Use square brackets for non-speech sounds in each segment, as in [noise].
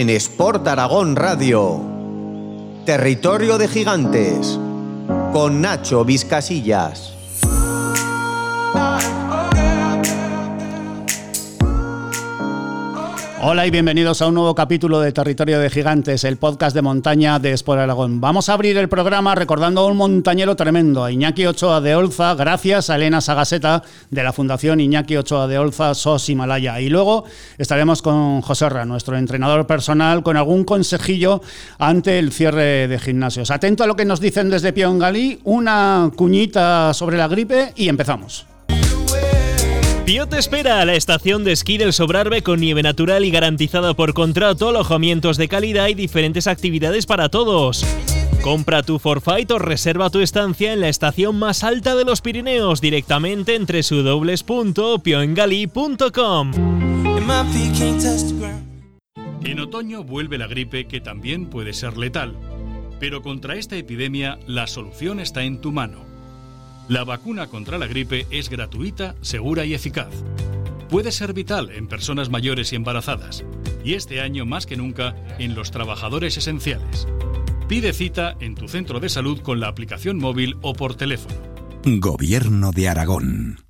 en Sport Aragón Radio. Territorio de Gigantes con Nacho Vizcasillas. Hola y bienvenidos a un nuevo capítulo de Territorio de Gigantes, el podcast de montaña de Sport Aragón. Vamos a abrir el programa recordando a un montañero tremendo, a Iñaki Ochoa de Olza, gracias a Elena Sagaseta de la Fundación Iñaki Ochoa de Olza SOS Himalaya. Y luego estaremos con José Ra, nuestro entrenador personal, con algún consejillo ante el cierre de gimnasios. Atento a lo que nos dicen desde Piongalí, una cuñita sobre la gripe y empezamos. Pío te espera a la estación de esquí del Sobrarbe con nieve natural y garantizada por contrato, alojamientos de calidad y diferentes actividades para todos. Compra tu forfait o reserva tu estancia en la estación más alta de los Pirineos directamente entre www.pioengali.com. En otoño vuelve la gripe que también puede ser letal. Pero contra esta epidemia la solución está en tu mano la vacuna contra la gripe es gratuita, segura y eficaz. Puede ser vital en personas mayores y embarazadas, y este año más que nunca en los trabajadores esenciales. Pide cita en tu centro de salud con la aplicación móvil o por teléfono. Gobierno de Aragón.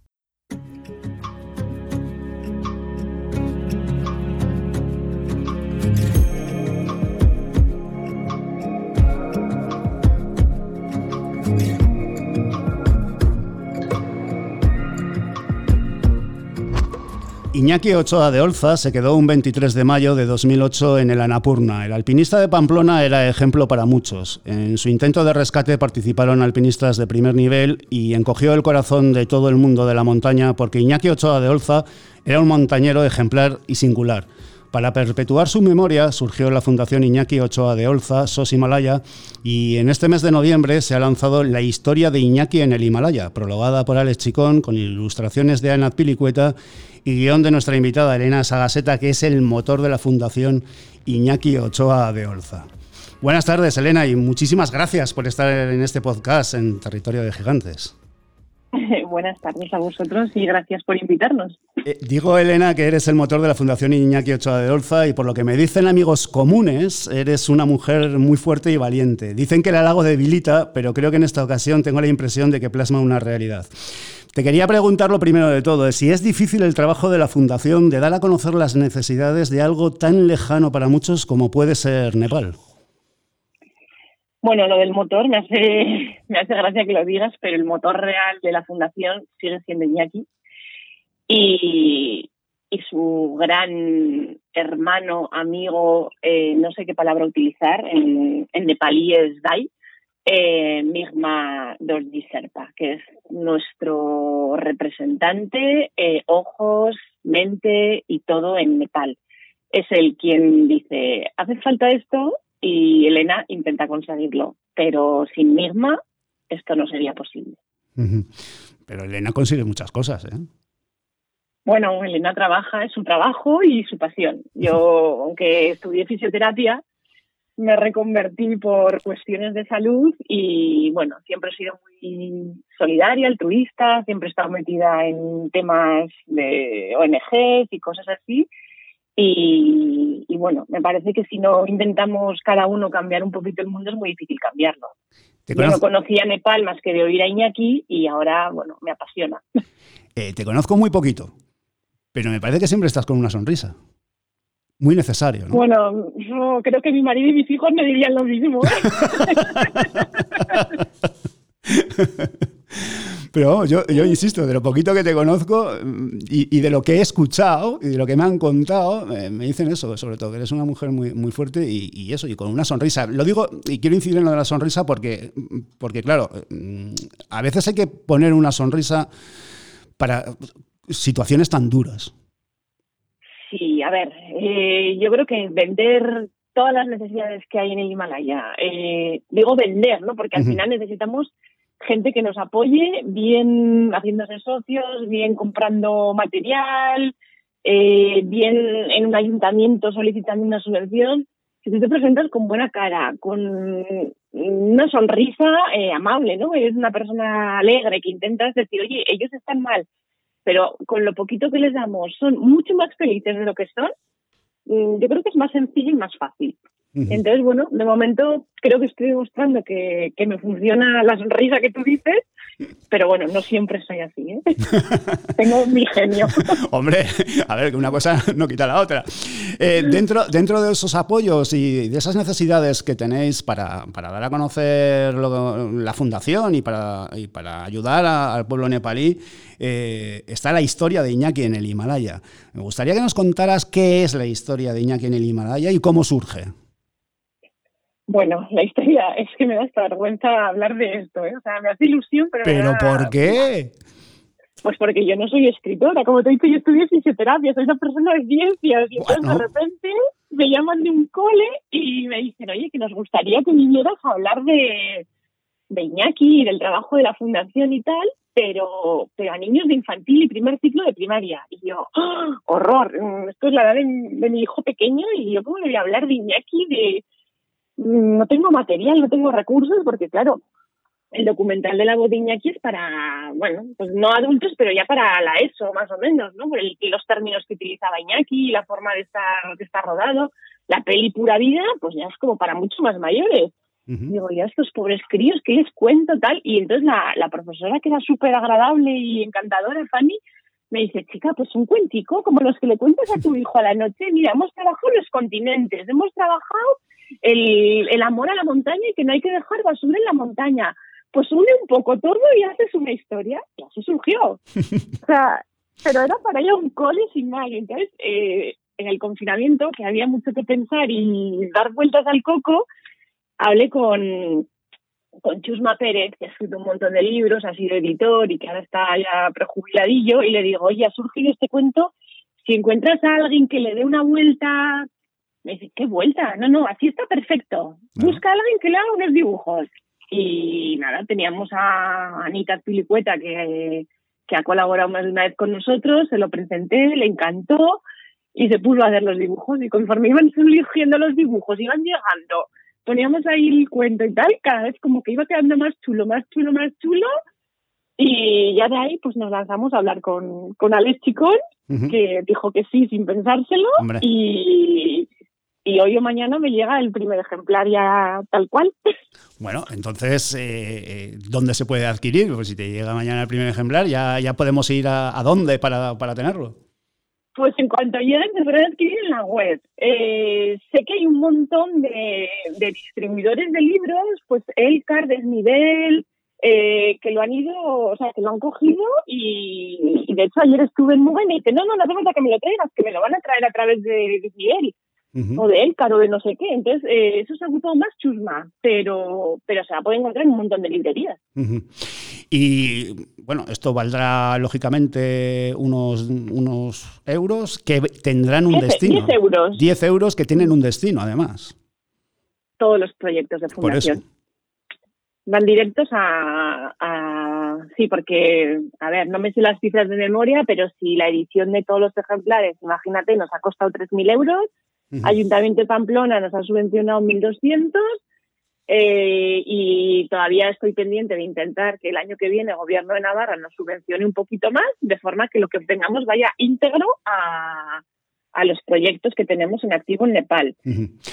Iñaki Ochoa de Olza se quedó un 23 de mayo de 2008 en el Anapurna. El alpinista de Pamplona era ejemplo para muchos. En su intento de rescate participaron alpinistas de primer nivel y encogió el corazón de todo el mundo de la montaña porque Iñaki Ochoa de Olza era un montañero ejemplar y singular. Para perpetuar su memoria surgió la Fundación Iñaki Ochoa de Olza, SOS Himalaya, y en este mes de noviembre se ha lanzado La historia de Iñaki en el Himalaya, prologada por Alex Chicón, con ilustraciones de Ana Pilicueta y guion de nuestra invitada Elena Sagaseta, que es el motor de la Fundación Iñaki Ochoa de Olza. Buenas tardes, Elena, y muchísimas gracias por estar en este podcast en Territorio de Gigantes. [laughs] Buenas tardes a vosotros y gracias por invitarnos. Eh, digo, Elena, que eres el motor de la Fundación Iñaki Ochoa de Olza y por lo que me dicen amigos comunes, eres una mujer muy fuerte y valiente. Dicen que el halago debilita, pero creo que en esta ocasión tengo la impresión de que plasma una realidad. Te quería preguntar lo primero de todo, si es difícil el trabajo de la Fundación de dar a conocer las necesidades de algo tan lejano para muchos como puede ser Nepal. Bueno, lo del motor me hace, [laughs] me hace gracia que lo digas, pero el motor real de la fundación sigue siendo Iñaki. Y, y su gran hermano, amigo, eh, no sé qué palabra utilizar, en, en nepalí es Dai, eh, Migma Dorji Serpa, que es nuestro representante, eh, ojos, mente y todo en Nepal. Es el quien dice, hace falta esto, y Elena intenta conseguirlo, pero sin Migma esto no sería posible. Pero Elena consigue muchas cosas, ¿eh? Bueno, Elena trabaja, es su trabajo y su pasión. Yo, aunque estudié fisioterapia, me reconvertí por cuestiones de salud y bueno, siempre he sido muy solidaria, altruista, siempre he estado metida en temas de ONGs y cosas así y, bueno, me parece que si no intentamos cada uno cambiar un poquito el mundo es muy difícil cambiarlo. Yo no conocía Nepal más que de oír a Iñaki y ahora, bueno, me apasiona. [laughs] Eh, te conozco muy poquito, pero me parece que siempre estás con una sonrisa. Muy necesario, ¿no? Bueno, yo creo que mi marido y mis hijos me dirían lo mismo. [laughs] [laughs] Pero yo, yo insisto, de lo poquito que te conozco y, de lo que he escuchado y de lo que me han contado, me dicen eso, sobre todo, que eres una mujer muy, muy fuerte y, eso, y con una sonrisa. Lo digo, y quiero incidir en lo de la sonrisa porque, porque, claro, a veces hay que poner una sonrisa para situaciones tan duras. Sí, a ver, eh, yo creo que vender todas las necesidades que hay en el Himalaya, eh, digo vender, ¿no? Porque al final necesitamos gente que nos apoye, bien haciéndose socios, bien comprando material, eh, bien en un ayuntamiento solicitando una subvención. Si tú te presentas con buena cara, con una sonrisa eh, amable, ¿no? Eres una persona alegre que intentas decir, oye, ellos están mal, pero con lo poquito que les damos son mucho más felices de lo que son, mm, yo creo que es más sencillo y más fácil. Entonces, bueno, de momento creo que estoy demostrando que, que me funciona la sonrisa que tú dices pero bueno, no siempre soy así, ¿eh? [laughs] Tengo mi genio. [laughs] Hombre, a ver, que una cosa no quita la otra. Eh, dentro, dentro de esos apoyos y de esas necesidades que tenéis para, dar a conocer la fundación y para, para ayudar al pueblo nepalí, eh, está la historia de Iñaki en el Himalaya. Me gustaría que nos contaras qué es la historia de Iñaki en el Himalaya y cómo surge. Bueno, la historia [laughs] es que me da esta vergüenza hablar de esto, ¿eh? O sea, me hace ilusión, pero. ¿Pero por qué? Pues porque yo no soy escritora, como te he dicho, yo estudié fisioterapia, soy una persona de ciencias, y entonces de repente me llaman de un cole y me dicen, oye, que nos gustaría que vinieras a hablar de, de Iñaki y del trabajo de la fundación y tal, pero, pero a niños de infantil y primer ciclo de primaria. Y yo, ¡oh, horror, mm, esto es la edad de, de, mi hijo pequeño y yo cómo le voy a hablar de Iñaki, de, no tengo material, no tengo recursos, porque claro, el documental de la bodiña aquí es para, bueno, pues no adultos, pero ya para la ESO, más o menos, ¿no? Por el, los términos que utilizaba Iñaki, la forma de estar, de estar rodado, la peli pura vida, pues ya es como para mucho más mayores. Digo, ya estos pobres críos, ¿qué les cuento tal? Y entonces la, la profesora, que era súper agradable y encantadora, Fanny, me dice, chica, pues un cuentico, como los que le cuentas a tu [laughs] hijo a la noche. Mira, hemos trabajado los continentes, hemos trabajado el, el amor a la montaña y que no hay que dejar basura en la montaña. Pues une un poco todo y haces una historia. Y así surgió. [laughs] o sea, pero era para ella un cole sin más. Entonces, eh, en el confinamiento, que había mucho que pensar y dar vueltas al coco, hablé con, con Chusma Pérez, que ha escrito un montón de libros, ha sido editor y que ahora está ya prejubiladillo, y le digo, oye, ha surgido este cuento, si encuentras a alguien que le dé una vuelta me dice, ¿qué vuelta? No, no, así está perfecto. Busca a alguien que le haga unos dibujos. Y nada, teníamos a Anita Pilicueta que, que ha colaborado más de una vez con nosotros, se lo presenté, le encantó y se puso a hacer los dibujos. Y conforme iban [laughs] surgiendo los dibujos, iban llegando, poníamos ahí el cuento y tal, cada vez como que iba quedando más chulo, más chulo, más chulo. Y ya de ahí pues nos lanzamos a hablar con, con Alex Chicón, que dijo que sí sin pensárselo. Y, y hoy o mañana me llega el primer ejemplar ya tal cual. Bueno, entonces, eh, eh, ¿dónde se puede adquirir? Pues si te llega mañana el primer ejemplar, ya, ya podemos ir a, dónde para, para, tenerlo. Pues en cuanto llegue, se puede adquirir en la web. Eh, sé que hay un montón de, distribuidores de libros, pues Elcar, Desnivel, eh, que lo han ido, o sea, que lo han cogido y, de hecho ayer estuve en Mugen y dije, no, no, no hace falta que me lo traigas, que me lo van a traer a través de Desnivel o de Elcar o de no sé qué. Entonces, eh, eso se ha ocupado más chusma, pero, pero se va a poder encontrar en un montón de librerías. Y bueno, esto valdrá lógicamente unos, unos euros que tendrán un destino. 10 euros. 10 euros que tienen un destino, además. Todos los proyectos de fundación. Van directos a, a, Sí, porque, a ver, no me sé las cifras de memoria, pero si la edición de todos los ejemplares, imagínate, nos ha costado 3.000 euros, Ayuntamiento de Pamplona nos ha subvencionado 1.200 eh, y todavía estoy pendiente de intentar que el año que viene el Gobierno de Navarra nos subvencione un poquito más, de forma que lo que obtengamos vaya íntegro a, a los proyectos que tenemos en activo en Nepal.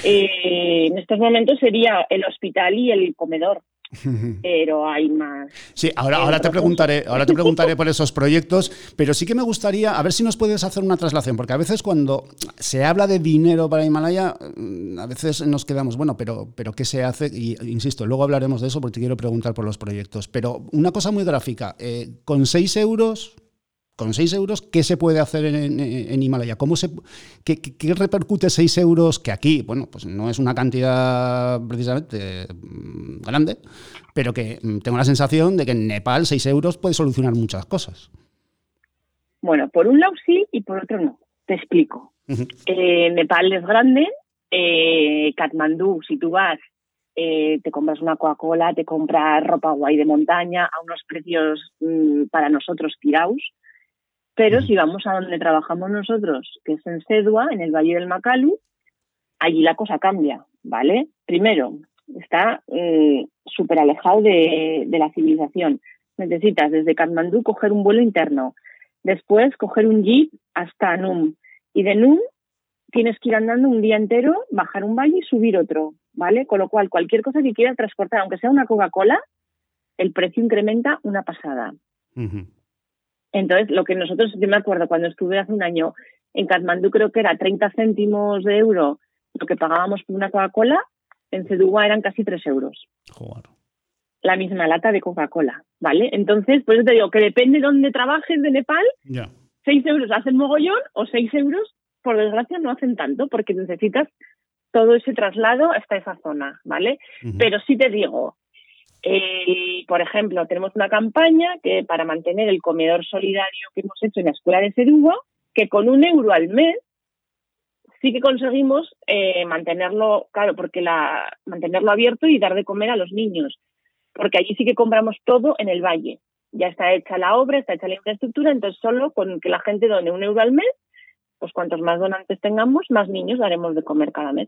Eh, en estos momentos sería el hospital y el comedor [laughs] pero hay más. Sí, ahora, ahora te preguntaré, ahora te preguntaré por esos proyectos, pero sí que me gustaría, a ver si nos puedes hacer una traslación, porque a veces cuando se habla de dinero para Himalaya, mm, a veces nos quedamos, bueno, pero, pero ¿qué se hace? Y insisto, luego hablaremos de eso porque te quiero preguntar por los proyectos. Pero una cosa muy gráfica, eh, con 6 euros con 6 euros, ¿qué se puede hacer en, Himalaya? ¿Cómo se, qué, repercute 6 euros? Que aquí, bueno, pues no es una cantidad precisamente mm, grande, pero que mm, tengo la sensación de que en Nepal 6 euros puede solucionar muchas cosas. Bueno, por un lado sí y por otro no. Te explico. Eh, Nepal es grande. Eh, Katmandú, si tú vas, eh, te compras una Coca-Cola, te compras ropa guay de montaña a unos precios mm, para nosotros tirados. Pero si vamos a donde trabajamos nosotros, que es en Sedua, en el Valle del Macalu, allí la cosa cambia, ¿vale? Primero, está eh, súper alejado de, la civilización. Necesitas desde Katmandú coger un vuelo interno, después coger un jeep hasta Num y de Num tienes que ir andando un día entero, bajar un valle y subir otro, ¿vale? Con lo cual, cualquier cosa que quieras transportar, aunque sea una Coca-Cola, el precio incrementa una pasada. Entonces, lo que nosotros, yo me acuerdo cuando estuve hace un año en Katmandú, creo que era 30 céntimos de euro lo que pagábamos por una Coca-Cola, en Cedugua eran casi 3 euros. La misma lata de Coca-Cola, ¿vale? Entonces, pues te digo que depende de dónde trabajes de Nepal, 6 euros hacen mogollón o 6 euros, por desgracia, no hacen tanto porque necesitas todo ese traslado hasta esa zona, ¿vale? Pero sí te digo, por ejemplo, tenemos una campaña que para mantener el comedor solidario que hemos hecho en la escuela de Cerugo, que con un euro al mes sí que conseguimos eh, mantenerlo, claro, porque la mantenerlo abierto y dar de comer a los niños, porque allí sí que compramos todo en el valle. Ya está hecha la obra, está hecha la infraestructura, entonces solo con que la gente done un euro al mes, pues cuantos más donantes tengamos, más niños daremos de comer cada mes.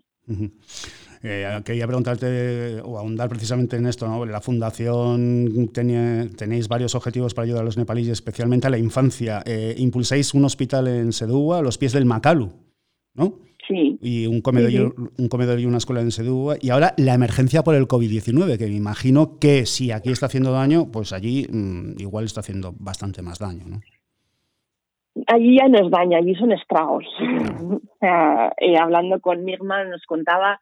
Eh, quería preguntarte o ahondar precisamente en esto. ¿no? La Fundación tenéis varios objetivos para ayudar a los nepalíes, especialmente a la infancia. Eh, impulsáis un hospital en Sedúa, a los pies del Macalu, ¿no? Sí. Y un comedor, Y, un comedor y una escuela en Sedúa. Y ahora la emergencia por el COVID-19, que me imagino que si aquí está haciendo daño, pues allí mm, igual está haciendo bastante más daño, ¿no? Allí ya no es daño, allí son estragos. [laughs] Eh, hablando con Mirma nos contaba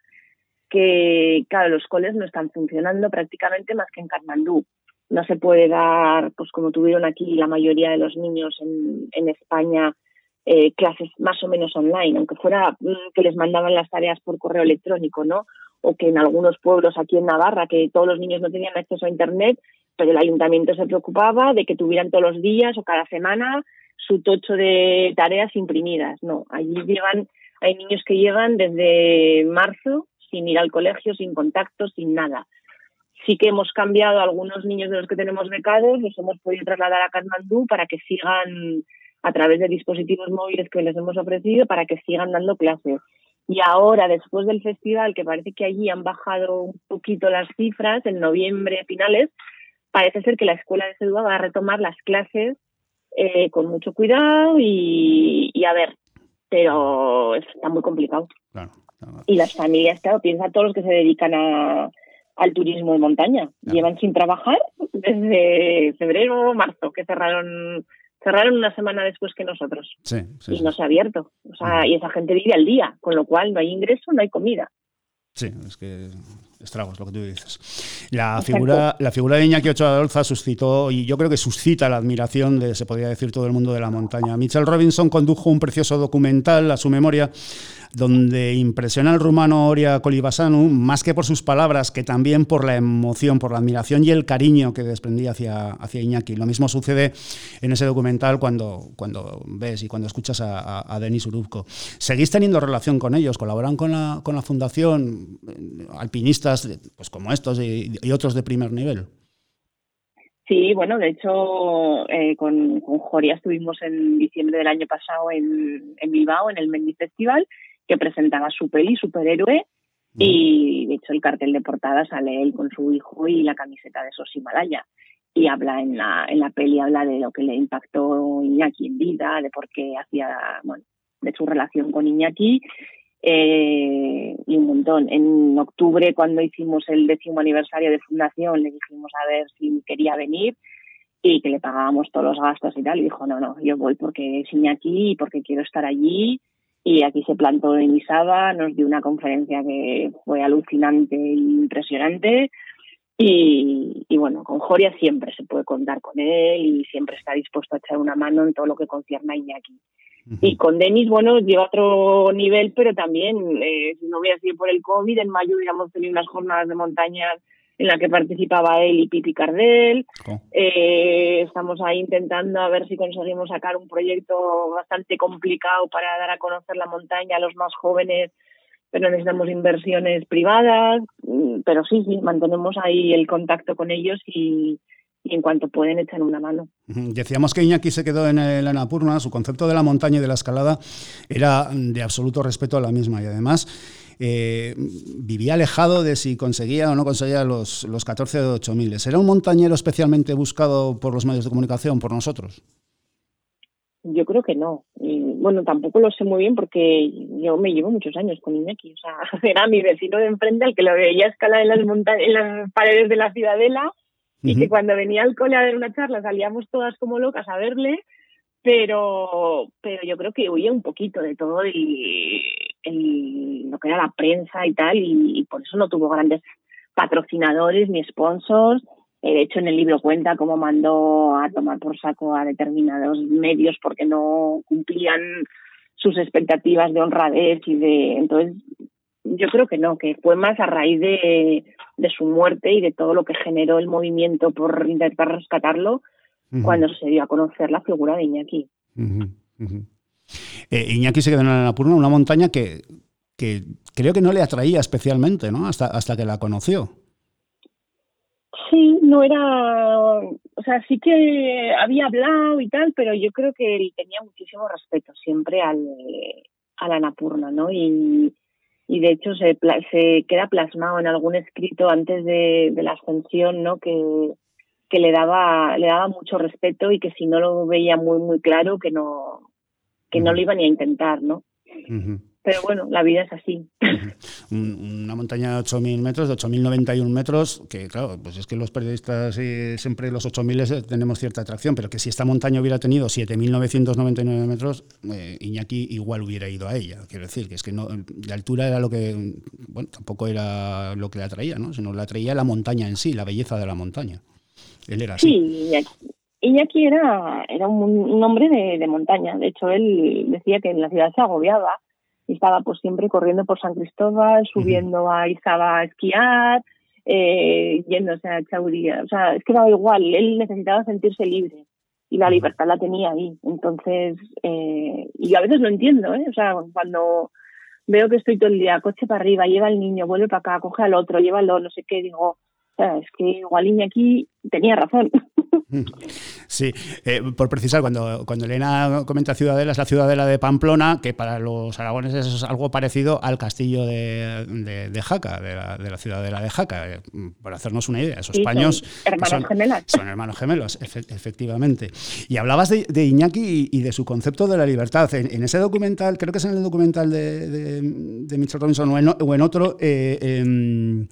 que, claro, los coles no están funcionando prácticamente más que en Katmandú. No se puede dar, pues como tuvieron aquí la mayoría de los niños en, en España, eh, clases más o menos online, aunque fuera mm, que les mandaban las tareas por correo electrónico, ¿no? O que en algunos pueblos aquí en Navarra, que todos los niños no tenían acceso a Internet, pero el ayuntamiento se preocupaba de que tuvieran todos los días o cada semana su tocho de tareas imprimidas. No, allí llevan, hay niños que llegan desde marzo sin ir al colegio, sin contacto, sin nada. Sí que hemos cambiado algunos niños de los que tenemos becados, los hemos podido trasladar a Kathmandú para que sigan a través de dispositivos móviles que les hemos ofrecido para que sigan dando clases. Y ahora, después del festival, que parece que allí han bajado un poquito las cifras, en noviembre, finales, parece ser que la escuela de Sedúa va a retomar las clases eh, con mucho cuidado y, y, a ver, pero está muy complicado. Claro. Y las familias, claro, piensa todos los que se dedican a, al turismo de montaña. Llevan sin trabajar desde febrero o marzo, que cerraron cerraron una semana después que nosotros. y no se ha abierto. O sea, y esa gente vive al día, con lo cual no hay ingreso, no hay comida. Sí, es que estragos, lo que tú dices. La figura, la figura de Iñaki Ochoa de Olza suscitó, y yo creo que suscita la admiración de, se podría decir, todo el mundo de la montaña. Mitchell Robinson condujo un precioso documental a su memoria donde impresiona al rumano Oria Kolibasanu, más que por sus palabras, que también por la emoción, por la admiración y el cariño que desprendía hacia, hacia Iñaki. Lo mismo sucede en ese documental cuando, cuando ves y cuando escuchas a, Denis Urubko. ¿Seguís teniendo relación con ellos? ¿Colaboran con la, con la fundación? ¿Alpinistas pues como estos y, otros de primer nivel? Sí, bueno, de hecho, eh, con, con Joria estuvimos en diciembre del año pasado en, en Bilbao, en el Mendy Festival, que presentaba su peli, Superhéroe, y de hecho el cartel de portada sale él con su hijo y la camiseta de esos Himalaya. Y habla en la, en la peli, habla de lo que le impactó Iñaki en vida, de por qué hacía, bueno, de su relación con Iñaki eh, y un montón. En octubre, cuando hicimos el décimo aniversario de fundación, le dijimos a ver si quería venir y que le pagábamos todos los gastos y tal. Y dijo, no, no, yo voy porque es Iñaki y porque quiero estar allí y aquí se plantó en Isaba, nos dio una conferencia que fue alucinante e impresionante. Y, y, bueno, con Joria siempre se puede contar con él y siempre está dispuesto a echar una mano en todo lo que concierne a Iñaki. Y con Denis, bueno, lleva otro nivel, pero también, eh, si no voy a decir por el COVID, en mayo hubiéramos tenido unas jornadas de montaña en la que participaba él y Pipi Cardel. Oh. Eh, estamos ahí intentando a ver si conseguimos sacar un proyecto bastante complicado para dar a conocer la montaña a los más jóvenes, pero necesitamos inversiones privadas. Mm, pero sí, sí, mantenemos ahí el contacto con ellos y, en cuanto pueden echar una mano. Decíamos que Iñaki se quedó en el Anapurna, su concepto de la montaña y de la escalada era de absoluto respeto a la misma y además eh, vivía alejado de si conseguía o no conseguía los, los 14 o 8 ¿Era un montañero especialmente buscado por los medios de comunicación, por nosotros? Yo creo que no. Y, bueno, tampoco lo sé muy bien porque yo me llevo muchos años con Iñaki. O sea, [laughs] era mi vecino de enfrente al que lo veía escalar en las, en las paredes de la ciudadela y que cuando venía al cole a ver una charla salíamos todas como locas a verle, pero, pero yo creo que huía un poquito de todo el, lo que era la prensa y tal, y, por eso no tuvo grandes patrocinadores ni sponsors. Eh, de hecho, en el libro cuenta cómo mandó a tomar por saco a determinados medios porque no cumplían sus expectativas de honradez y de. Entonces, yo creo que no, que fue más a raíz de, de su muerte y de todo lo que generó el movimiento por intentar rescatarlo cuando se dio a conocer la figura de Iñaki. Eh, Iñaki se quedó en la Annapurna, una montaña que, que, creo que no le atraía especialmente, ¿no? Hasta, hasta que la conoció. Sí, no era, o sea, sí que había hablado y tal, pero yo creo que él tenía muchísimo respeto siempre al, a la Annapurna, ¿no? Y, y de hecho se, se queda plasmado en algún escrito antes de, la ascensión, ¿no? Que, que le daba le daba mucho respeto y que si no lo veía muy muy claro que no que no lo iba ni a intentar, ¿no? Pero bueno, la vida es así. Una montaña de 8.000 metros, de 8.091 metros, que claro, pues es que los periodistas eh, siempre los 8.000 eh, tenemos cierta atracción, pero que si esta montaña hubiera tenido 7.999 metros, eh, Iñaki igual hubiera ido a ella. Quiero decir, que es que no, la altura era lo que, bueno, tampoco era lo que le atraía, ¿no? sino le atraía la montaña en sí, la belleza de la montaña. Él era así. Sí, Iñaki, era, era un, hombre de, de montaña. De hecho, él decía que en la ciudad se agobiaba estaba pues siempre corriendo por San Cristóbal, subiendo a Izaba a esquiar, eh, yéndose a Chauría. O sea, es que daba igual, él necesitaba sentirse libre y la libertad la tenía ahí. Entonces, eh, y a veces lo entiendo, ¿eh? O sea, cuando veo que estoy todo el día coche para arriba, lleva al niño, vuelve para acá, coge al otro, llévalo, no sé qué, digo, es que igual aquí tenía razón. [laughs] Sí, eh, por precisar, cuando, cuando Elena comenta Ciudadela, es la Ciudadela de Pamplona, que para los aragoneses es algo parecido al castillo de, de, Jaca, de la, de la, Ciudadela de Jaca, eh, por hacernos una idea. Esos paños son hermanos gemelos. Son hermanos gemelos, efectivamente. Y hablabas de, Iñaki y, de su concepto de la libertad. En, ese documental, creo que es en el documental de, de, Mitchell Robinson o en, otro, eh, em,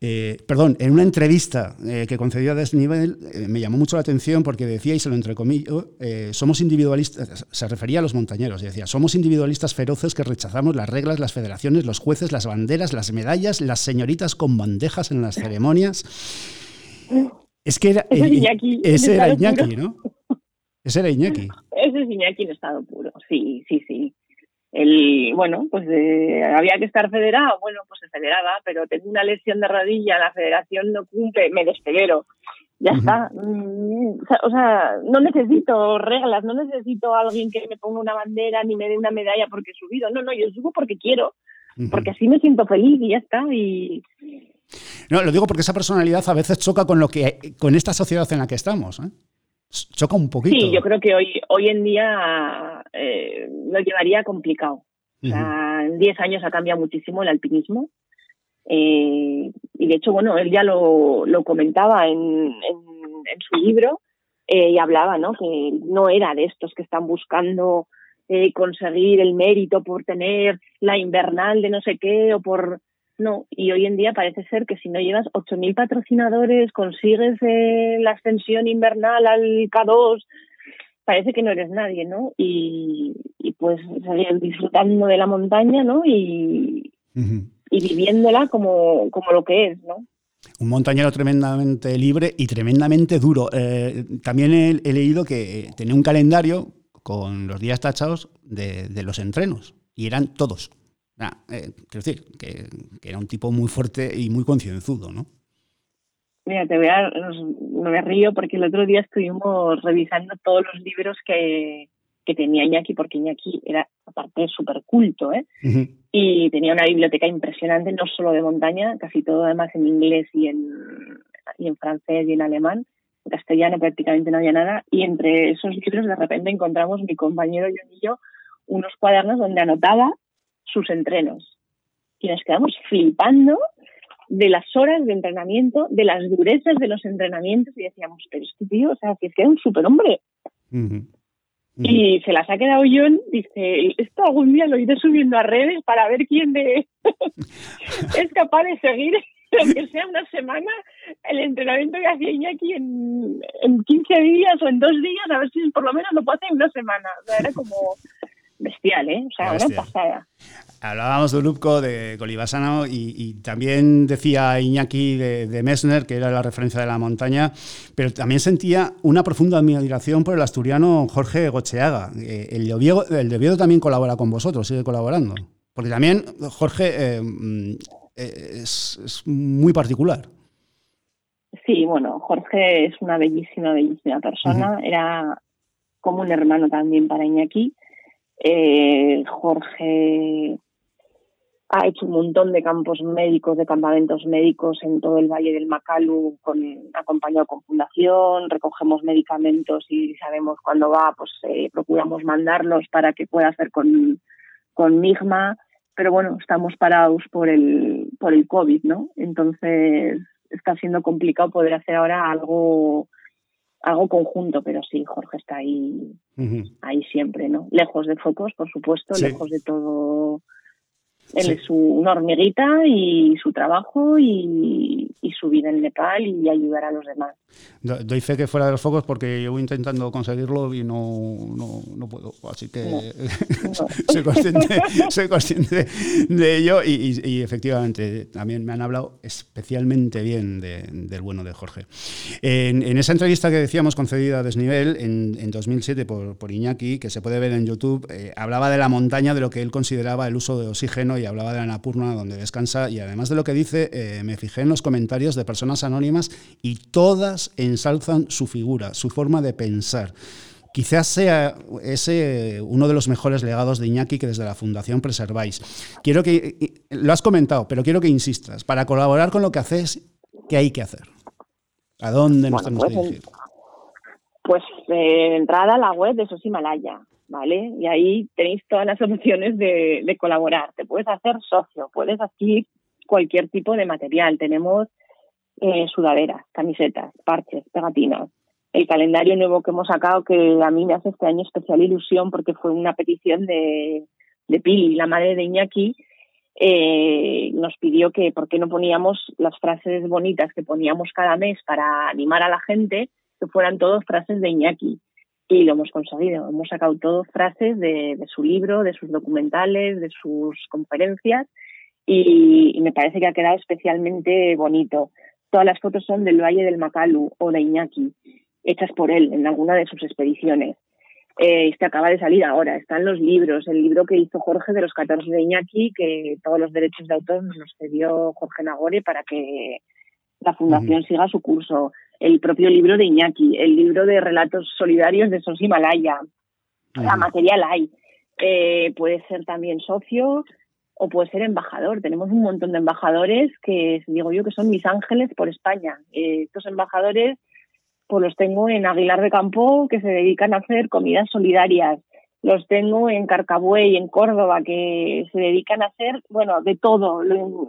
eh, perdón, en una entrevista eh, que concedió a Desnivel eh, me llamó mucho la atención porque decía, y se lo entrecomillo, somos individualistas, se refería a los montañeros, y decía, somos individualistas feroces que rechazamos las reglas, las federaciones, los jueces, las banderas, las medallas, las señoritas con bandejas en las ceremonias. Es que era, Iñaki, ese era Iñaki, ¿no? Ese era Iñaki. Ese es Iñaki en estado puro, sí, sí, sí el, bueno, pues eh, había que estar federado, bueno, pues se federaba, pero tengo una lesión de rodilla, la federación no cumple, me despedero. Ya está. Mm, o sea, no necesito reglas, no necesito a alguien que me ponga una bandera ni me dé una medalla porque he subido. No, no, yo subo porque quiero, porque así me siento feliz y ya está. Y, no, lo digo porque esa personalidad a veces choca con lo que con esta sociedad en la que estamos. ¿eh? Choca un poquito. Sí, yo creo que hoy, hoy en día eh, lo llevaría complicado. O sea, en 10 años ha cambiado muchísimo el alpinismo. Eh, y de hecho, bueno, él ya lo, lo comentaba en, en, su libro eh, y hablaba, ¿no? Que no era de estos que están buscando eh, conseguir el mérito por tener la invernal de no sé qué o por no, y hoy en día parece ser que si no llevas 8.000 patrocinadores, consigues eh, la ascensión invernal al K2, parece que no eres nadie, ¿no? Y, y pues disfrutando de la montaña, ¿no? Y, y viviéndola como, como lo que es, ¿no? Un montañero tremendamente libre y tremendamente duro. Eh, también he, leído que tenía un calendario con los días tachados de, de los entrenos y eran todos. Eh, quiero decir, que, era un tipo muy fuerte y muy concienzudo, ¿no? Mira, te voy a, me río porque el otro día estuvimos revisando todos los libros que, que tenía Iñaki, porque Iñaki era, aparte, súper culto, ¿eh? Y tenía una biblioteca impresionante, no solo de montaña, casi todo además en inglés y en, y en francés y en alemán. En castellano prácticamente no había nada. Y entre esos libros, de repente encontramos mi compañero y yo unos cuadernos donde anotaba sus entrenos. Y nos quedamos flipando de las horas de entrenamiento, de las durezas de los entrenamientos y decíamos, pero este tío, o sea, que es que era un superhombre. Y se las ha quedado John, dice, esto algún día lo iré subiendo a redes para ver quién de [laughs] es capaz de seguir, [laughs] aunque sea una semana, el entrenamiento que hacía Iñaki en, en 15 días o en dos días, a ver si por lo menos lo puede hacer en una semana. O sea, era como bestial, ¿eh? O sea, una pasada. Hablábamos de Lupko, de Colibasano y, también decía Iñaki de, Messner, que era la referencia de la montaña, pero también sentía una profunda admiración por el asturiano Jorge Gocheaga. Eh, el, de el también colabora con vosotros, sigue colaborando. Porque también Jorge eh, mm, eh, es, muy particular. Sí, bueno, Jorge es una bellísima, bellísima persona. Era como un hermano también para Iñaki. Jorge ha hecho un montón de campos médicos, de campamentos médicos en todo el Valle del Macalu, con, acompañado con fundación, recogemos medicamentos y sabemos cuándo va, pues eh, procuramos mandarlos para que pueda hacer con, con Migma, pero bueno, estamos parados por el, por el COVID, ¿no? Entonces está siendo complicado poder hacer ahora algo algo conjunto, pero sí, Jorge está ahí, ahí siempre, ¿no? Lejos de focos, por supuesto, lejos de todo él es su, una hormiguita y su trabajo y, su vida en Nepal y ayudar a los demás. Doy fe que fuera de los focos porque llevo intentando conseguirlo y no, no, puedo. Así que [laughs] [laughs] soy, consciente, de ello y, efectivamente también me han hablado especialmente bien del bueno de Jorge. En, esa entrevista que decíamos concedida a Desnivel en, 2007 por, por, Iñaki, que se puede ver en YouTube, eh, hablaba de la montaña, de lo que él consideraba el uso de oxígeno y hablaba de la Napurna donde descansa y además de lo que dice, eh, me fijé en los comentarios de personas anónimas y todas ensalzan su figura, su forma de pensar. Quizás sea ese uno de los mejores legados de Iñaki que desde la Fundación preserváis. Quiero que, lo has comentado, pero quiero que insistas, para colaborar con lo que haces, ¿qué hay que hacer? ¿A dónde nos tenemos que pues, dirigir? Pues eh, entrada a la web de SOS Himalaya, ¿vale? Y ahí tenéis todas las [laughs] opciones de, colaborar. Te puedes hacer socio, puedes adquirir cualquier tipo de material. Tenemos eh, sudaderas, camisetas, parches, pegatinas. El calendario nuevo que hemos sacado, que a mí me hace este año especial ilusión porque fue una petición de, de Pili, la madre de Iñaki, eh, nos pidió que por qué no poníamos las frases bonitas que poníamos cada mes para animar a la gente, que fueran todos frases de Iñaki y lo hemos conseguido. Hemos sacado todo frases de, su libro, de sus documentales, de sus conferencias y, me parece que ha quedado especialmente bonito. Todas las fotos son del Valle del Macalu o de Iñaki, hechas por él en alguna de sus expediciones. Eh, este acaba de salir ahora, están los libros, el libro que hizo Jorge de los 14 de Iñaki, que todos los derechos de autor nos los cedió Jorge Nagore para que la fundación siga su curso el propio libro de Iñaki, el libro de relatos solidarios de Sos Himalaya. La material hay. Eh, puede ser también socio o puede ser embajador. Tenemos un montón de embajadores que digo yo que son mis ángeles por España. Eh, estos embajadores pues los tengo en Aguilar de Campo que se dedican a hacer comidas solidarias. Los tengo en Carcabuey, en Córdoba, que se dedican a hacer, bueno, de todo.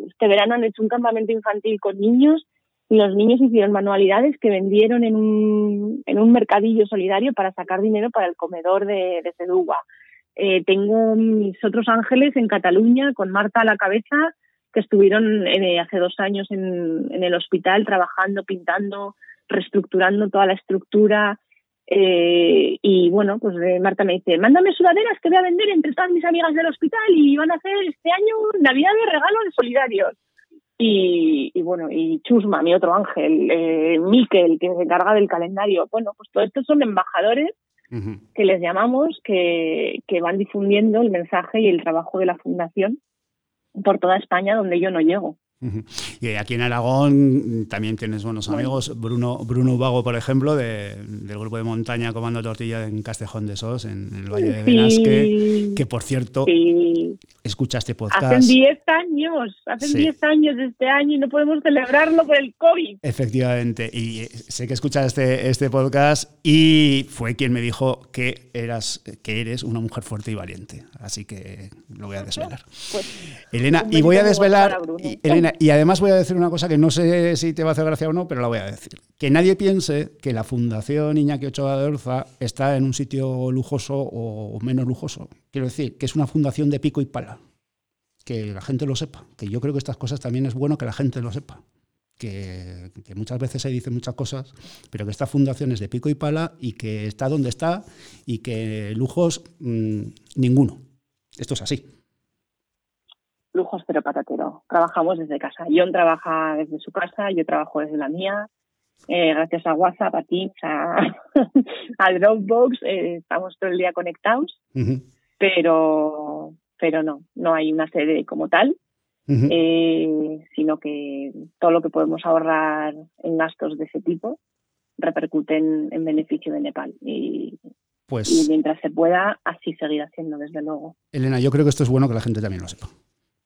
Este verano han hecho un campamento infantil con niños los niños hicieron manualidades que vendieron en un, en un mercadillo solidario para sacar dinero para el comedor de, de. Eh, tengo mis otros ángeles en Cataluña con Marta a la cabeza que estuvieron eh, hace dos años en, el hospital trabajando, pintando, reestructurando toda la estructura. Eh, y bueno, pues Marta me dice, mándame sudaderas que voy a vender entre todas mis amigas del hospital y van a hacer este año Navidad de regalos solidarios y, bueno, y Chusma, mi otro ángel, eh, Miquel, que se encarga del calendario. Bueno, pues todos estos son embajadores que les llamamos, que, que van difundiendo el mensaje y el trabajo de la Fundación por toda España donde yo no llego. Y aquí en Aragón también tienes buenos amigos. Bruno, Bruno Vago, por ejemplo, del grupo de montaña Comando Tortilla en Castejón de Sos, en, el Valle de Benasque, que por cierto, escuchaste podcast. Hacen 10 años, hacen 10 años de este año y no podemos celebrarlo por el COVID. Efectivamente, y eh, sé que escuchas este, este podcast y fue quien me dijo que, eras, que eres una mujer fuerte y valiente. Así que lo voy a desvelar. Pues, Elena, y voy a desvelar, Elena, Y además voy a decir una cosa que no sé si te va a hacer gracia o no, pero la voy a decir. Que nadie piense que la Fundación Iñaki Ochoa de Orza está en un sitio lujoso o menos lujoso. Quiero decir, que es una fundación de pico y pala. Que la gente lo sepa. Que yo creo que estas cosas también es bueno que la gente lo sepa. Que, muchas veces se dicen muchas cosas, pero que esta fundación es de pico y pala y que está donde está y que lujos mm, ninguno. Esto es así lujos pero patatero. Trabajamos desde casa. John trabaja desde su casa, yo trabajo desde la mía. Eh, gracias a WhatsApp, a Teams, a, [laughs] Dropbox, eh, estamos todo el día conectados, pero, pero no, no hay una sede como tal, eh, sino que todo lo que podemos ahorrar en gastos de ese tipo repercute en, beneficio de Nepal. Y, pues, y mientras se pueda, así seguir haciendo, desde luego. Elena, yo creo que esto es bueno que la gente también lo sepa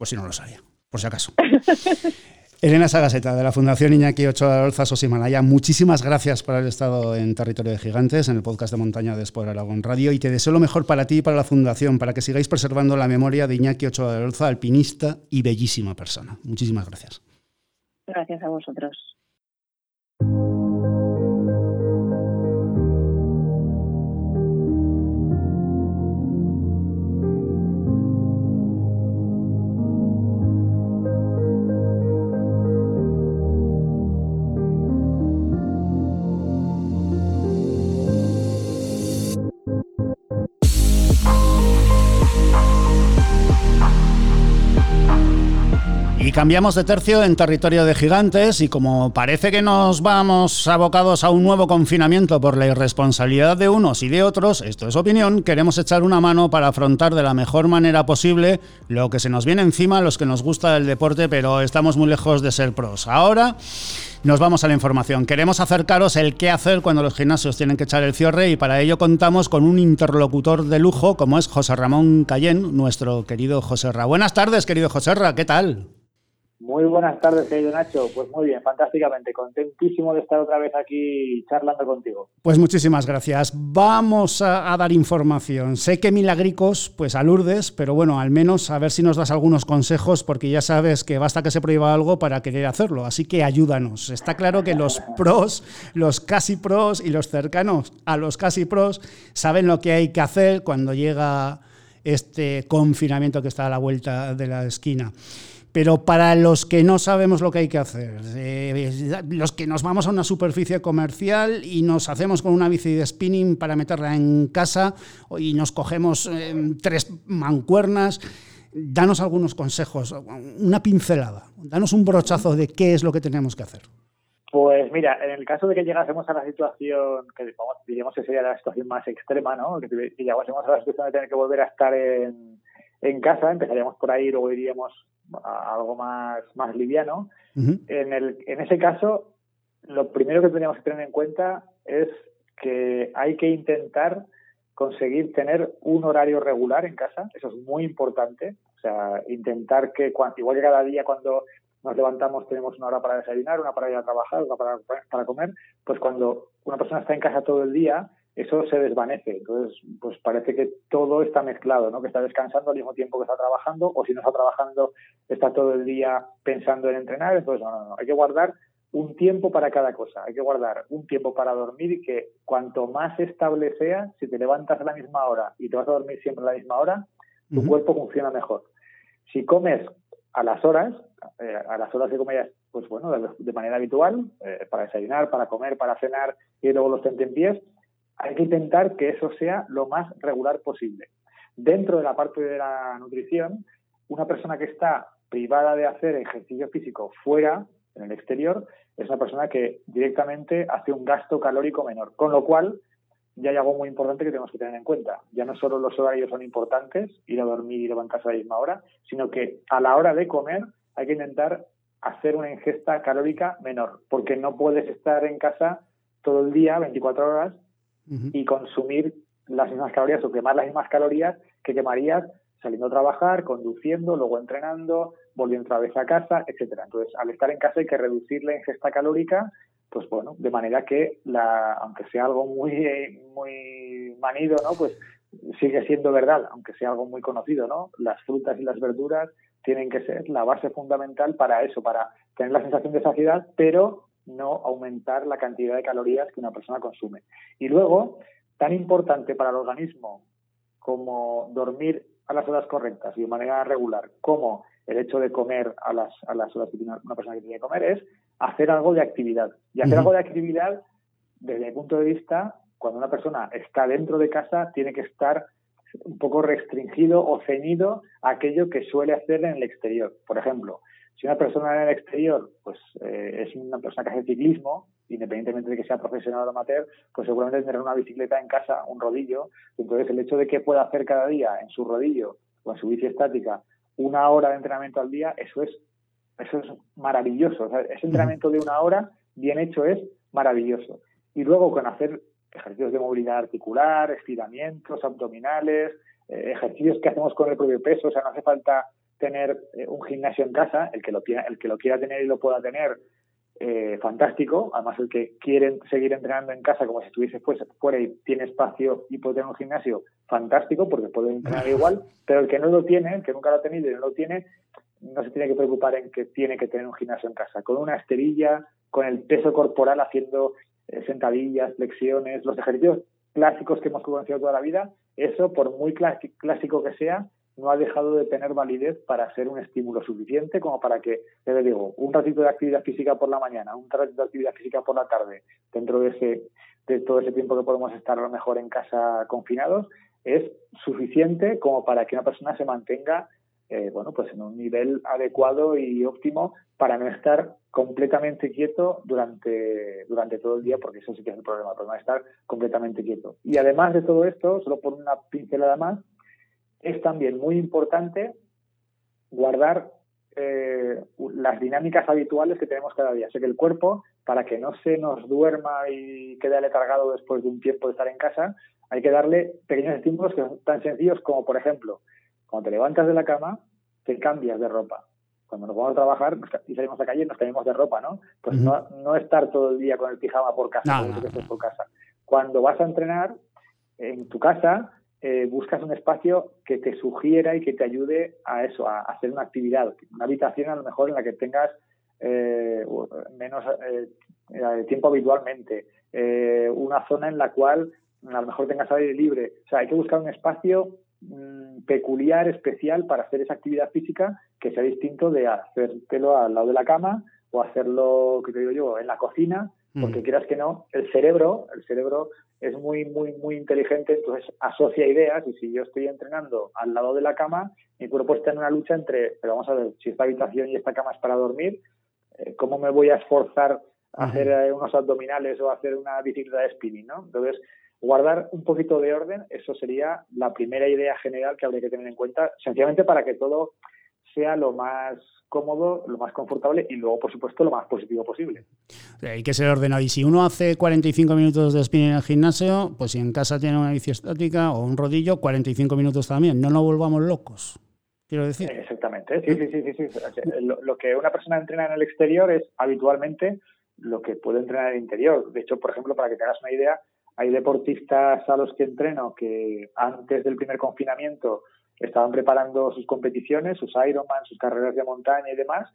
por si no lo sabía, por si acaso. [laughs] Elena Sagaseta, de la Fundación Iñaki Ochoa Olza Sosimalaya, muchísimas gracias por haber estado en Territorio de Gigantes, en el podcast de Montaña de Aragón Radio, y te deseo lo mejor para ti y para la Fundación, para que sigáis preservando la memoria de Iñaki Ochoa de Olza, alpinista y bellísima persona. Muchísimas gracias. Gracias a vosotros. Cambiamos de tercio en territorio de gigantes y como parece que nos vamos abocados a un nuevo confinamiento por la irresponsabilidad de unos y de otros, esto es opinión, queremos echar una mano para afrontar de la mejor manera posible lo que se nos viene encima los que nos gusta el deporte, pero estamos muy lejos de ser pros. Ahora nos vamos a la información. Queremos acercaros el qué hacer cuando los gimnasios tienen que echar el cierre y para ello contamos con un interlocutor de lujo como es José Ramón Cayén, nuestro querido José Ra. Buenas tardes, querido José Ra, ¿qué tal? Muy buenas tardes, querido Nacho. Pues muy bien, fantásticamente. Contentísimo de estar otra vez aquí charlando contigo. Pues muchísimas gracias. Vamos a, dar información. Sé que milagricos, pues a Lourdes, pero bueno, al menos a ver si nos das algunos consejos, porque ya sabes que basta que se prohíba algo para querer hacerlo. Así que ayúdanos. Está claro que los [laughs] pros, los casi pros y los cercanos a los casi pros saben lo que hay que hacer cuando llega este confinamiento que está a la vuelta de la esquina. Pero para los que no sabemos lo que hay que hacer, eh, los que nos vamos a una superficie comercial y nos hacemos con una bici de spinning para meterla en casa y nos cogemos eh, tres mancuernas, danos algunos consejos, una pincelada, danos un brochazo de qué es lo que tenemos que hacer. Pues mira, en el caso de que llegásemos a la situación, que digamos que sería la situación más extrema, ¿no? Que llegásemos a la situación de tener que volver a estar en, en casa, empezaríamos por ahí, luego iríamos algo más, más liviano. en, el, en ese caso, lo primero que tendríamos que tener en cuenta es que hay que intentar conseguir tener un horario regular en casa, eso es muy importante, o sea, intentar que igual que cada día cuando nos levantamos tenemos una hora para desayunar, una para ir a trabajar, una para, para comer, pues cuando una persona está en casa todo el día, eso se desvanece. Entonces, pues parece que todo está mezclado, ¿no? Que está descansando al mismo tiempo que está trabajando, o si no está trabajando, está todo el día pensando en entrenar. Entonces, no, no, no. Hay que guardar un tiempo para cada cosa. Hay que guardar un tiempo para dormir y que cuanto más estable sea, si te levantas a la misma hora y te vas a dormir siempre a la misma hora, tu cuerpo funciona mejor. Si comes a las horas, eh, a las horas que comes, pues bueno, de, manera habitual, eh, para desayunar, para comer, para cenar y luego los pies hay que intentar que eso sea lo más regular posible. Dentro de la parte de la nutrición, una persona que está privada de hacer ejercicio físico fuera, en el exterior, es una persona que directamente hace un gasto calórico menor. Con lo cual, ya hay algo muy importante que tenemos que tener en cuenta. Ya no solo los horarios son importantes, ir a dormir y levantarse a la misma hora, sino que a la hora de comer hay que intentar hacer una ingesta calórica menor, porque no puedes estar en casa todo el día, 24 horas, y consumir las mismas calorías o quemar las mismas calorías que quemarías saliendo a trabajar, conduciendo, luego entrenando, volviendo otra vez a casa, etcétera. Entonces, al estar en casa hay que reducir la ingesta calórica, pues bueno, de manera que la, aunque sea algo muy muy manido, ¿no? Pues sigue siendo verdad, aunque sea algo muy conocido, ¿no? Las frutas y las verduras tienen que ser la base fundamental para eso, para tener la sensación de saciedad, pero no aumentar la cantidad de calorías que una persona consume. Y luego, tan importante para el organismo como dormir a las horas correctas y de manera regular, como el hecho de comer a las, a las horas que tiene una persona que tiene que comer, es hacer algo de actividad. Y hacer algo de actividad, desde mi punto de vista, cuando una persona está dentro de casa, tiene que estar un poco restringido o ceñido a aquello que suele hacer en el exterior. Por ejemplo, si una persona en el exterior pues eh, es una persona que hace ciclismo, independientemente de que sea profesional o amateur, pues seguramente tendrá una bicicleta en casa, un rodillo. Entonces, el hecho de que pueda hacer cada día en su rodillo o en su bici estática una hora de entrenamiento al día, eso es, eso es maravilloso. ese entrenamiento de una hora bien hecho es maravilloso. Y luego con hacer ejercicios de movilidad articular, estiramientos, abdominales, eh, ejercicios que hacemos con el propio peso, o sea, no hace falta tener eh, un gimnasio en casa, el que lo, el que lo quiera tener y lo pueda tener, eh, fantástico. Además, el que quiere seguir entrenando en casa como si estuviese fuera y tiene espacio y puede tener un gimnasio, fantástico, porque puede entrenar igual. Pero el que no lo tiene, el que nunca lo ha tenido y no lo tiene, no se tiene que preocupar en que tiene que tener un gimnasio en casa. Con una esterilla, con el peso corporal haciendo eh, sentadillas, flexiones, los ejercicios clásicos que hemos conocido toda la vida, eso, por muy clásico que sea, no ha dejado de tener validez para ser un estímulo suficiente como para que, le digo, un ratito de actividad física por la mañana, un ratito de actividad física por la tarde, dentro de ese de todo ese tiempo que podemos estar a lo mejor en casa confinados, es suficiente como para que una persona se mantenga eh, bueno, pues en un nivel adecuado y óptimo para no estar completamente quieto durante, durante todo el día, porque eso sí que es el problema, el problema es estar completamente quieto. Y además de todo esto, solo por una pincelada más, es también muy importante guardar eh, las dinámicas habituales que tenemos cada día. Sé que el cuerpo, para que no se nos duerma y quede aletargado después de un tiempo de estar en casa, hay que darle pequeños estímulos que son tan sencillos como, por ejemplo, cuando te levantas de la cama, te cambias de ropa. Cuando nos vamos a trabajar y salimos a la calle, nos cambiamos de ropa, ¿no? Pues no, no estar todo el día con el pijama por casa, por casa. Cuando vas a entrenar en tu casa, eh, buscas un espacio que te sugiera y que te ayude a eso, a, hacer una actividad, una habitación a lo mejor en la que tengas eh, menos eh, tiempo habitualmente, una zona en la cual a lo mejor tengas aire libre. O sea, hay que buscar un espacio Mm, peculiar, especial para hacer esa actividad física que sea distinto de hacértelo al lado de la cama o hacerlo, que te digo yo, en la cocina, porque quieras que no, el cerebro, el cerebro es muy, muy, muy inteligente, entonces asocia ideas y si yo estoy entrenando al lado de la cama, mi cuerpo está en una lucha entre, pero vamos a ver, si esta habitación y esta cama es para dormir, eh, ¿cómo me voy a esforzar a hacer eh, unos abdominales o hacer una bicicleta de spinning, ¿no? Entonces, guardar un poquito de orden, eso sería la primera idea general que habría que tener en cuenta, sencillamente para que todo sea lo más cómodo, lo más confortable y luego, por supuesto, lo más positivo posible. Hay que ser ordenado. Y si uno hace 45 minutos de spinning en el gimnasio, pues si en casa tiene una bici estática o un rodillo, 45 minutos también. No nos volvamos locos. Quiero decir. Exactamente. Sí, sí, sí, sí. Lo, que una persona entrena en el exterior es habitualmente lo que puede entrenar en el interior. De hecho, por ejemplo, para que te hagas una idea, hay deportistas a los que entreno que antes del primer confinamiento estaban preparando sus competiciones, sus Ironman, sus carreras de montaña y demás,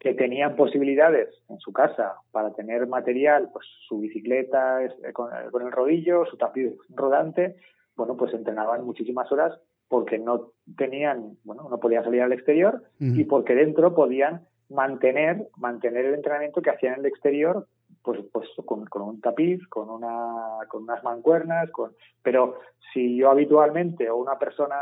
que tenían posibilidades en su casa para tener material, pues su bicicleta eh, con, el rodillo, su tapiz rodante, bueno, pues entrenaban muchísimas horas porque no tenían, bueno, no podían salir al exterior y porque dentro podían mantener, mantener el entrenamiento que hacían en el exterior pues, pues con, un tapiz, con, una, con unas mancuernas, con, pero si yo habitualmente o una persona,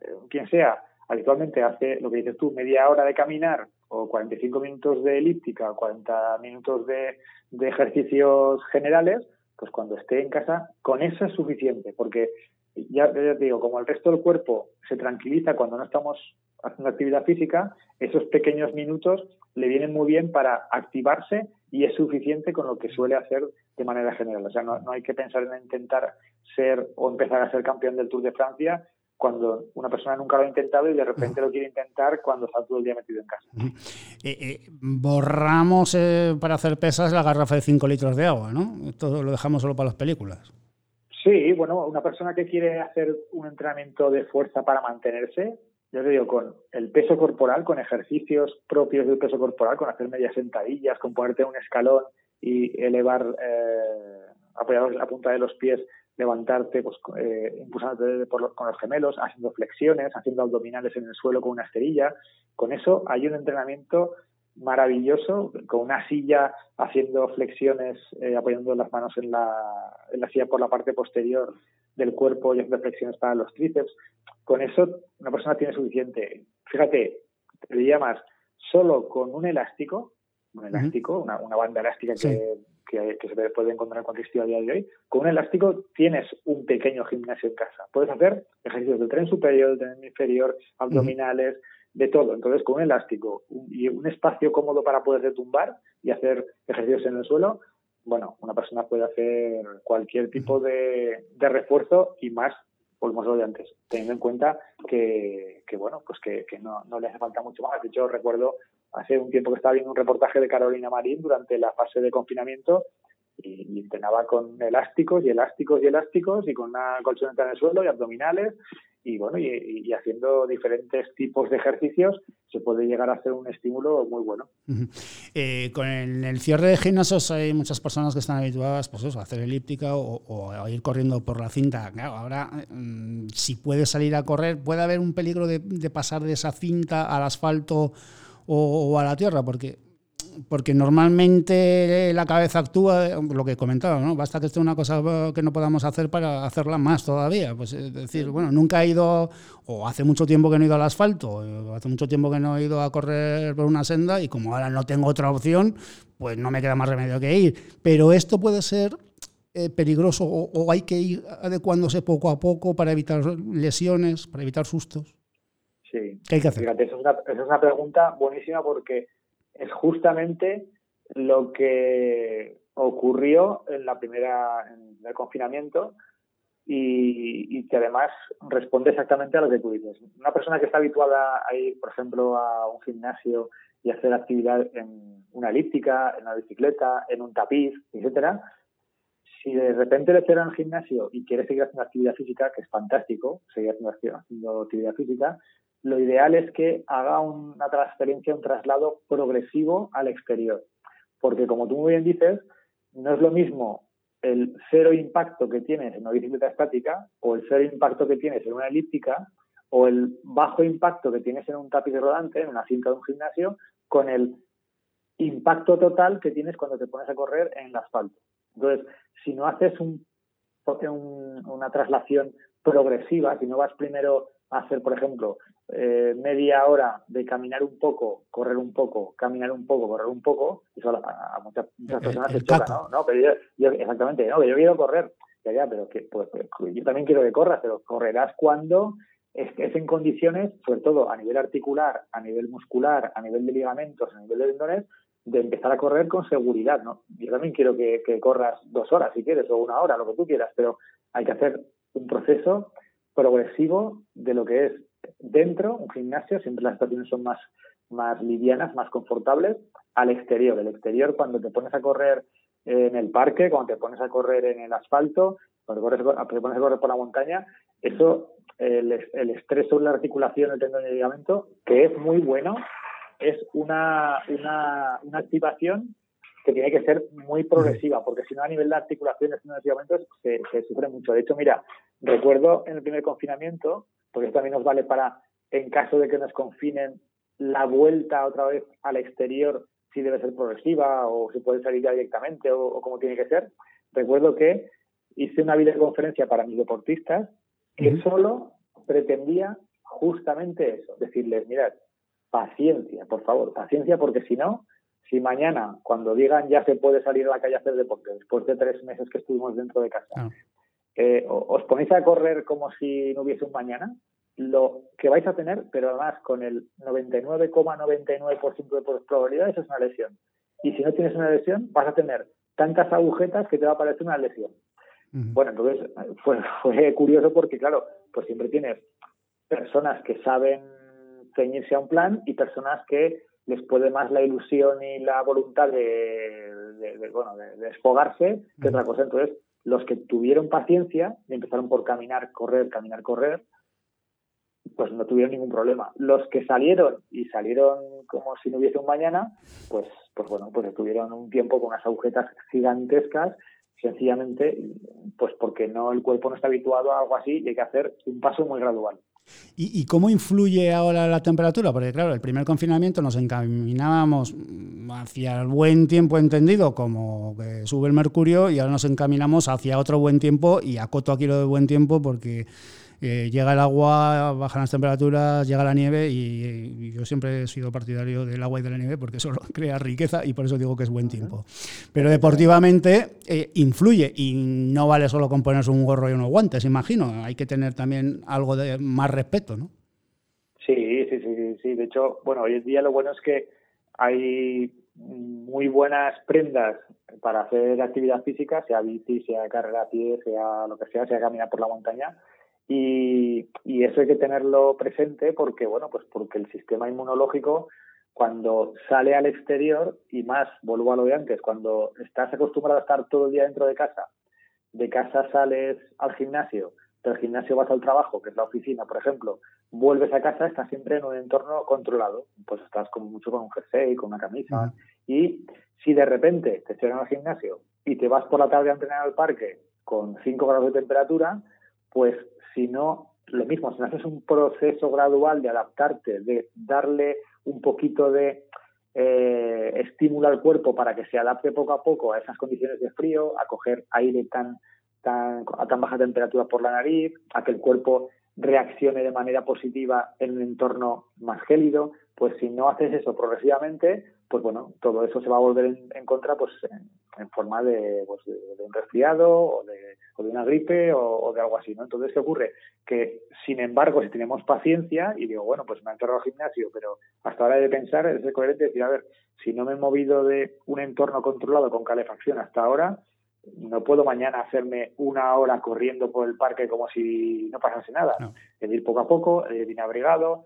eh, quien sea, habitualmente hace lo que dices tú, media hora de caminar o 45 minutos de elíptica o 40 minutos de, de ejercicios generales, pues cuando esté en casa, con eso es suficiente, porque ya, te digo, como el resto del cuerpo se tranquiliza cuando no estamos haciendo actividad física, esos pequeños minutos le vienen muy bien para activarse y es suficiente con lo que suele hacer de manera general. O sea, no, hay que pensar en intentar ser o empezar a ser campeón del Tour de Francia cuando una persona nunca lo ha intentado y de repente lo quiere intentar cuando está todo el día metido en casa. Eh, eh, borramos eh, para hacer pesas la garrafa de 5 litros de agua, ¿no? Todo lo dejamos solo para las películas. Sí, bueno, una persona que quiere hacer un entrenamiento de fuerza para mantenerse, yo te digo, con el peso corporal, con ejercicios propios del peso corporal, con hacer medias sentadillas, con ponerte un escalón y elevar, eh, apoyado en la punta de los pies, levantarte, pues eh, impulsándote con los gemelos, haciendo flexiones, haciendo abdominales en el suelo con una esterilla. Con eso hay un entrenamiento maravilloso, con una silla haciendo flexiones, eh, apoyando las manos en la, en la silla por la parte posterior del cuerpo y haciendo flexiones para los tríceps. Con eso una persona tiene suficiente. Fíjate, te diría más, solo con un elástico, un elástico, una, una banda elástica que, que, se puede encontrar en cualquier sitio a día de hoy, con un elástico tienes un pequeño gimnasio en casa. Puedes hacer ejercicios del tren superior, del tren inferior, abdominales, de todo. Entonces, con un elástico y un espacio cómodo para poder retumbar y hacer ejercicios en el suelo, bueno, una persona puede hacer cualquier tipo de, refuerzo y más, volvemos lo de antes, teniendo en cuenta que, bueno, pues que, no, no, le hace falta mucho más. De hecho, recuerdo hace un tiempo que estaba viendo un reportaje de Carolina Marín durante la fase de confinamiento y, entrenaba con elásticos y elásticos y elásticos y con una colchoneta en el suelo y abdominales y bueno y, haciendo diferentes tipos de ejercicios se puede llegar a hacer un estímulo muy bueno. Eh, con el, cierre de gimnasios hay muchas personas que están habituadas pues a hacer elíptica o, a ir corriendo por la cinta. ahora mm, si puede salir a correr puede haber un peligro de, pasar de esa cinta al asfalto o, a la tierra porque porque normalmente la cabeza actúa, lo que comentaba, ¿no? Basta que esté una cosa que no podamos hacer para hacerla más todavía. Pues es decir, bueno, nunca he ido, o hace mucho tiempo que no he ido al asfalto, o hace mucho tiempo que no he ido a correr por una senda, y como ahora no tengo otra opción, pues no me queda más remedio que ir. Pero esto puede ser eh, peligroso o, hay que ir adecuándose poco a poco para evitar lesiones, para evitar sustos. Sí. ¿Qué hay que hacer? Fíjate, esa es una pregunta buenísima porque es justamente lo que ocurrió en la primera en confinamiento y, que además responde exactamente a lo que tú dices. Una persona que está habituada a ir, por ejemplo, a un gimnasio y hacer actividad en una elíptica, en una bicicleta, en un tapiz, etcétera, si de repente le cierran el gimnasio y quiere seguir haciendo actividad física, que es fantástico, seguir haciendo actividad física, lo ideal es que haga una transferencia, un traslado progresivo al exterior. Porque como tú muy bien dices, no es lo mismo el cero impacto que tienes en una bicicleta estática o el cero impacto que tienes en una elíptica o el bajo impacto que tienes en un tapiz rodante, en una cinta de un gimnasio, con el impacto total que tienes cuando te pones a correr en el asfalto. Entonces, si no haces un, una traslación progresiva, si no vas primero a hacer, por ejemplo, eh, media hora de caminar un poco, correr un poco, caminar un poco, correr un poco, eso a, muchas, personas se choca, ¿no? ¿no? Pero yo, exactamente, no, yo quiero correr, ya, ya, pero que, pues, pues, yo también quiero que corras, pero correrás cuando es en condiciones, sobre todo a nivel articular, a nivel muscular, a nivel de ligamentos, a nivel de tendones, de empezar a correr con seguridad, ¿no? Yo también quiero que, que corras dos horas si quieres, o una hora, lo que tú quieras, pero hay que hacer un proceso progresivo de lo que es dentro, un gimnasio, siempre las estaciones son más, más livianas, más confortables, al exterior. El exterior, cuando te pones a correr en el parque, cuando te pones a correr en el asfalto, cuando te pones a correr por la montaña, eso, el, el estrés sobre la articulación, el tendón y el ligamento, que es muy bueno, es una, una, una activación que tiene que ser muy progresiva, porque si no a nivel de articulaciones y ligamentos se, se sufre mucho. De hecho, mira, recuerdo en el primer confinamiento, porque esto también nos vale para, en caso de que nos confinen, la vuelta otra vez al exterior, si debe ser progresiva o si puede salir ya directamente o, como tiene que ser. Recuerdo que hice una videoconferencia para mis deportistas que solo pretendía justamente eso, decirles, mirad, paciencia, por favor, paciencia, porque si no, si mañana, cuando digan ya se puede salir a la calle a hacer deporte, después de tres meses que estuvimos dentro de casa, eh, os ponéis a correr como si no hubiese un mañana, lo que vais a tener, pero además con el 99,99% de probabilidades es una lesión. Y si no tienes una lesión, vas a tener tantas agujetas que te va a parecer una lesión. Bueno, entonces fue, fue curioso porque, claro, pues siempre tienes personas que saben ceñirse a un plan y personas que les puede más la ilusión y la voluntad de, bueno, de, desfogarse que otra cosa. Entonces, los que tuvieron paciencia y empezaron por caminar, correr, caminar, correr, pues no tuvieron ningún problema. Los que salieron y salieron como si no hubiese un mañana, pues, pues bueno, pues estuvieron un tiempo con unas agujetas gigantescas, sencillamente, pues porque no el cuerpo no está habituado a algo así y hay que hacer un paso muy gradual. ¿Y, cómo influye ahora la temperatura? Porque claro, el primer confinamiento nos encaminábamos hacia el buen tiempo entendido, como que sube el mercurio, y ahora nos encaminamos hacia otro buen tiempo, y acoto aquí lo de buen tiempo porque llega el agua, bajan las temperaturas, llega la nieve y, yo siempre he sido partidario del agua y de la nieve porque eso [laughs] crea riqueza y por eso digo que es buen tiempo. Pero deportivamente eh, influye y no vale solo con ponerse un gorro y unos guantes, imagino. Hay que tener también algo de más respeto, ¿no? Sí, sí, sí, sí. De hecho, bueno, hoy en día lo bueno es que hay muy buenas prendas para hacer actividad física, sea bici, sea carrera a pie, sea lo que sea, sea caminar por la montaña y, eso hay que tenerlo presente porque, bueno, pues porque el sistema inmunológico cuando sale al exterior y más, vuelvo a lo de antes, cuando estás acostumbrado a estar todo el día dentro de casa, de casa sales al gimnasio, del gimnasio vas al trabajo, que es la oficina, por ejemplo, vuelves a casa, estás siempre en un entorno controlado, pues estás como mucho con un jersey, con una camisa, y si de repente te llegan al gimnasio y te vas por la tarde a entrenar al parque con 5 grados de temperatura, pues sino lo mismo, si no haces un proceso gradual de adaptarte, de darle un poquito de eh, estímulo al cuerpo para que se adapte poco a poco a esas condiciones de frío, a coger aire tan, tan, a tan baja temperatura por la nariz, a que el cuerpo reaccione de manera positiva en un entorno más gélido, pues si no haces eso progresivamente, pues bueno, todo eso se va a volver en, contra pues en, forma de, pues de, un resfriado o de, de una gripe o, de algo así, ¿no? Entonces, ¿qué ocurre? Que, sin embargo, si tenemos paciencia y digo, bueno, pues me he entrado al gimnasio, pero hasta ahora de pensar, es coherente decir, a ver, si no me he movido de un entorno controlado con calefacción hasta ahora, no puedo mañana hacerme una hora corriendo por el parque como si no pasase nada. Es ir poco a poco, eh, bien abrigado,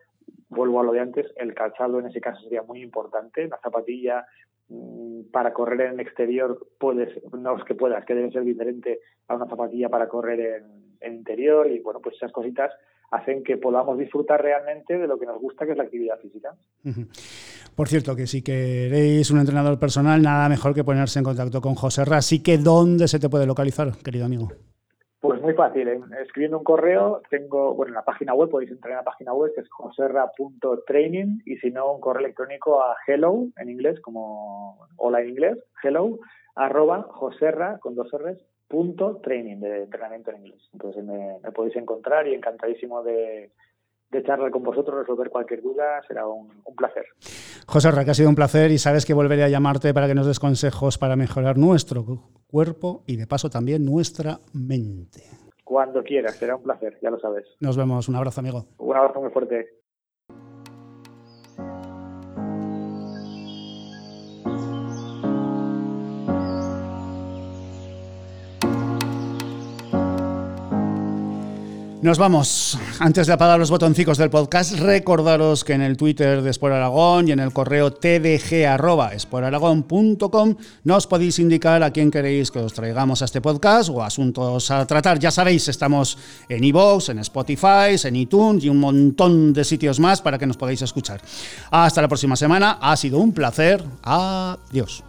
vuelvo a lo de antes, el calzado en ese caso sería muy importante, la zapatilla mm, para correr en el exterior puedes, no es que puedas, que debe ser diferente a una zapatilla para correr en, interior y bueno, pues esas cositas hacen que podamos disfrutar realmente de lo que nos gusta, que es la actividad física. Por cierto, que si queréis un entrenador personal, nada mejor que ponerse en contacto con José Ra. Así que, ¿dónde se te puede localizar, querido amigo? Pues muy fácil, escribiendo un correo, tengo, bueno, en la página web, podéis entrar en la página web, que es joserra.training, y si no, un correo electrónico a hello, en inglés, como hola en inglés, hello, arroba joserra, con dos R's, punto training, de entrenamiento en inglés. Entonces me, podéis encontrar y encantadísimo de, de charlar con vosotros, resolver cualquier duda, será un, placer. José Ra, que ha sido un placer y sabes que volveré a llamarte para que nos des consejos para mejorar nuestro cuerpo y de paso también nuestra mente. Cuando quieras, será un placer, ya lo sabes. Nos vemos, un abrazo amigo. Un abrazo muy fuerte. Nos vamos. Antes de apagar los botoncicos del podcast, recordaros que en el Twitter de Sport Aragón y en el correo tdg.sporaragón.com nos podéis indicar a quién queréis que os traigamos a este podcast o asuntos a tratar. Ya sabéis, estamos en iVoox, en Spotify, en iTunes y un montón de sitios más para que nos podáis escuchar. Hasta la próxima semana. Ha sido un placer. Adiós.